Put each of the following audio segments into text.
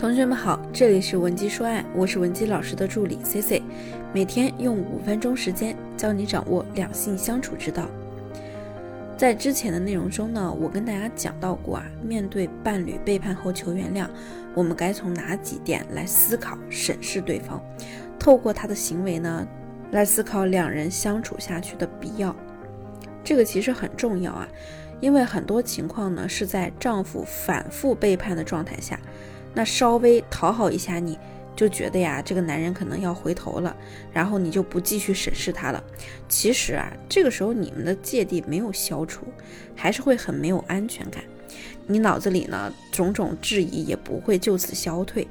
同学们好，这里是文姬说爱，我是文姬老师的助理 C C，每天用五分钟时间教你掌握两性相处之道。在之前的内容中呢，我跟大家讲到过啊，面对伴侣背叛后求原谅，我们该从哪几点来思考审视对方，透过他的行为呢，来思考两人相处下去的必要。这个其实很重要啊，因为很多情况呢是在丈夫反复背叛的状态下。那稍微讨好一下你，就觉得呀，这个男人可能要回头了，然后你就不继续审视他了。其实啊，这个时候你们的芥蒂没有消除，还是会很没有安全感。你脑子里呢，种种质疑也不会就此消退。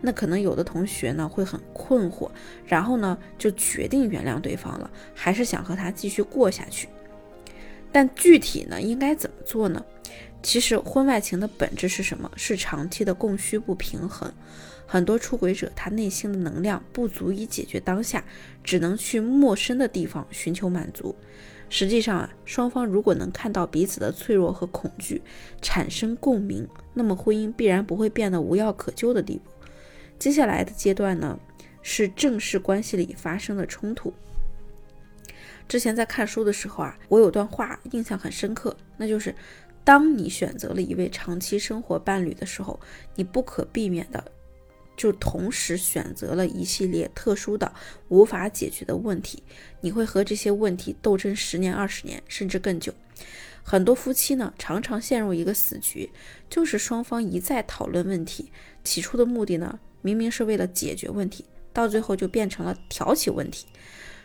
那可能有的同学呢会很困惑，然后呢就决定原谅对方了，还是想和他继续过下去。但具体呢应该怎么做呢？其实婚外情的本质是什么？是长期的供需不平衡。很多出轨者他内心的能量不足以解决当下，只能去陌生的地方寻求满足。实际上啊，双方如果能看到彼此的脆弱和恐惧，产生共鸣，那么婚姻必然不会变得无药可救的地步。接下来的阶段呢，是正式关系里发生的冲突。之前在看书的时候啊，我有段话印象很深刻，那就是。当你选择了一位长期生活伴侣的时候，你不可避免的就同时选择了一系列特殊的无法解决的问题。你会和这些问题斗争十年、二十年，甚至更久。很多夫妻呢，常常陷入一个死局，就是双方一再讨论问题，起初的目的呢，明明是为了解决问题，到最后就变成了挑起问题。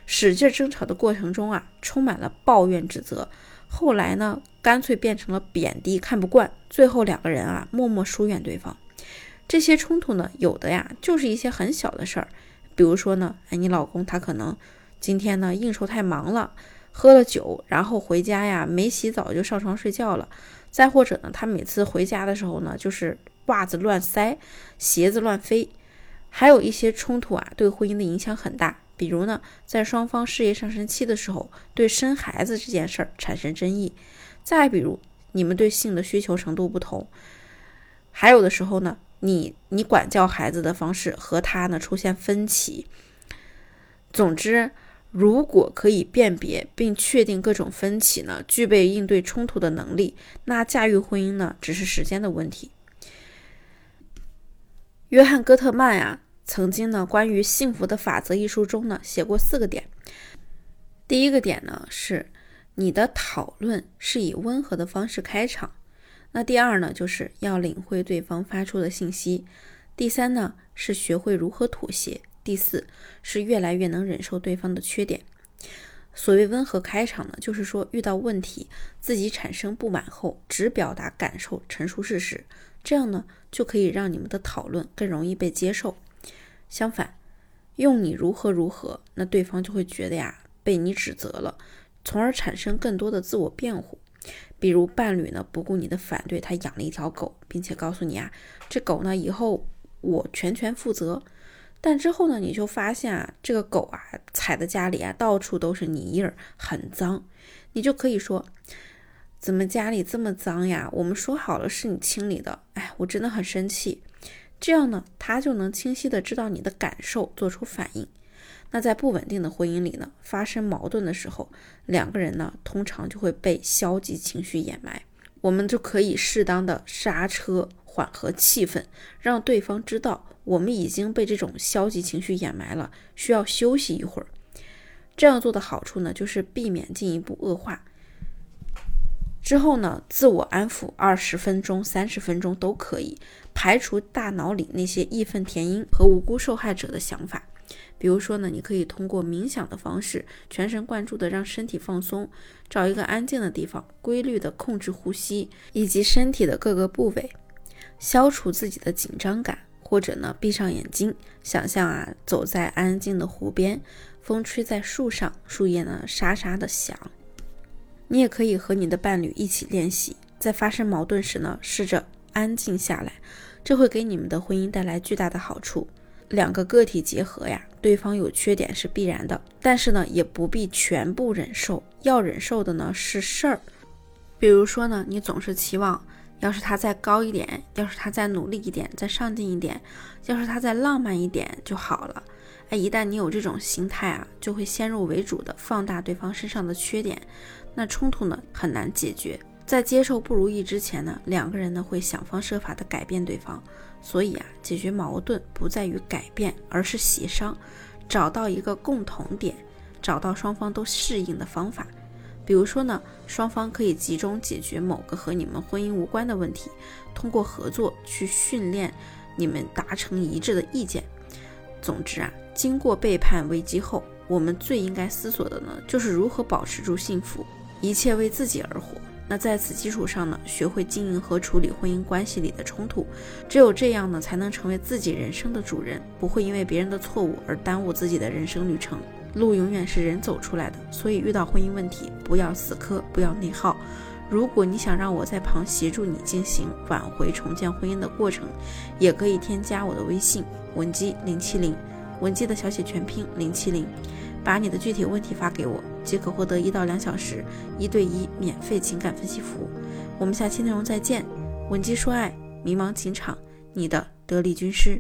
使劲争吵的过程中啊，充满了抱怨指责。后来呢，干脆变成了贬低、看不惯，最后两个人啊默默疏远对方。这些冲突呢，有的呀就是一些很小的事儿，比如说呢，哎，你老公他可能今天呢应酬太忙了，喝了酒，然后回家呀没洗澡就上床睡觉了。再或者呢，他每次回家的时候呢，就是袜子乱塞，鞋子乱飞。还有一些冲突啊，对婚姻的影响很大。比如呢，在双方事业上升期的时候，对生孩子这件事儿产生争议；再比如，你们对性的需求程度不同；还有的时候呢，你你管教孩子的方式和他呢出现分歧。总之，如果可以辨别并确定各种分歧呢，具备应对冲突的能力，那驾驭婚姻呢，只是时间的问题。约翰·戈特曼呀。曾经呢，关于《幸福的法则》一书中呢，写过四个点。第一个点呢，是你的讨论是以温和的方式开场。那第二呢，就是要领会对方发出的信息。第三呢，是学会如何妥协。第四是越来越能忍受对方的缺点。所谓温和开场呢，就是说遇到问题自己产生不满后，只表达感受，陈述事实，这样呢，就可以让你们的讨论更容易被接受。相反，用你如何如何，那对方就会觉得呀被你指责了，从而产生更多的自我辩护。比如伴侣呢不顾你的反对，他养了一条狗，并且告诉你啊，这狗呢以后我全权负责。但之后呢你就发现啊，这个狗啊踩的家里啊到处都是泥印儿，很脏。你就可以说，怎么家里这么脏呀？我们说好了是你清理的，哎，我真的很生气。这样呢，他就能清晰的知道你的感受，做出反应。那在不稳定的婚姻里呢，发生矛盾的时候，两个人呢，通常就会被消极情绪掩埋。我们就可以适当的刹车，缓和气氛，让对方知道我们已经被这种消极情绪掩埋了，需要休息一会儿。这样做的好处呢，就是避免进一步恶化。之后呢，自我安抚二十分钟、三十分钟都可以。排除大脑里那些义愤填膺和无辜受害者的想法，比如说呢，你可以通过冥想的方式，全神贯注的让身体放松，找一个安静的地方，规律的控制呼吸以及身体的各个部位，消除自己的紧张感，或者呢，闭上眼睛，想象啊，走在安静的湖边，风吹在树上，树叶呢沙沙的响。你也可以和你的伴侣一起练习，在发生矛盾时呢，试着安静下来。这会给你们的婚姻带来巨大的好处。两个个体结合呀，对方有缺点是必然的，但是呢，也不必全部忍受。要忍受的呢是事儿。比如说呢，你总是期望要是他再高一点，要是他再努力一点，再上进一点，要是他再浪漫一点就好了。哎，一旦你有这种心态啊，就会先入为主的放大对方身上的缺点，那冲突呢很难解决。在接受不如意之前呢，两个人呢会想方设法的改变对方。所以啊，解决矛盾不在于改变，而是协商，找到一个共同点，找到双方都适应的方法。比如说呢，双方可以集中解决某个和你们婚姻无关的问题，通过合作去训练你们达成一致的意见。总之啊，经过背叛危机后，我们最应该思索的呢，就是如何保持住幸福，一切为自己而活。那在此基础上呢，学会经营和处理婚姻关系里的冲突，只有这样呢，才能成为自己人生的主人，不会因为别人的错误而耽误自己的人生旅程。路永远是人走出来的，所以遇到婚姻问题，不要死磕，不要内耗。如果你想让我在旁协助你进行挽回、重建婚姻的过程，也可以添加我的微信文姬零七零，文姬的小写全拼零七零，把你的具体问题发给我，即可获得一到两小时一对一免费情感分析服务。我们下期内容再见，文姬说爱，迷茫情场，你的得力军师。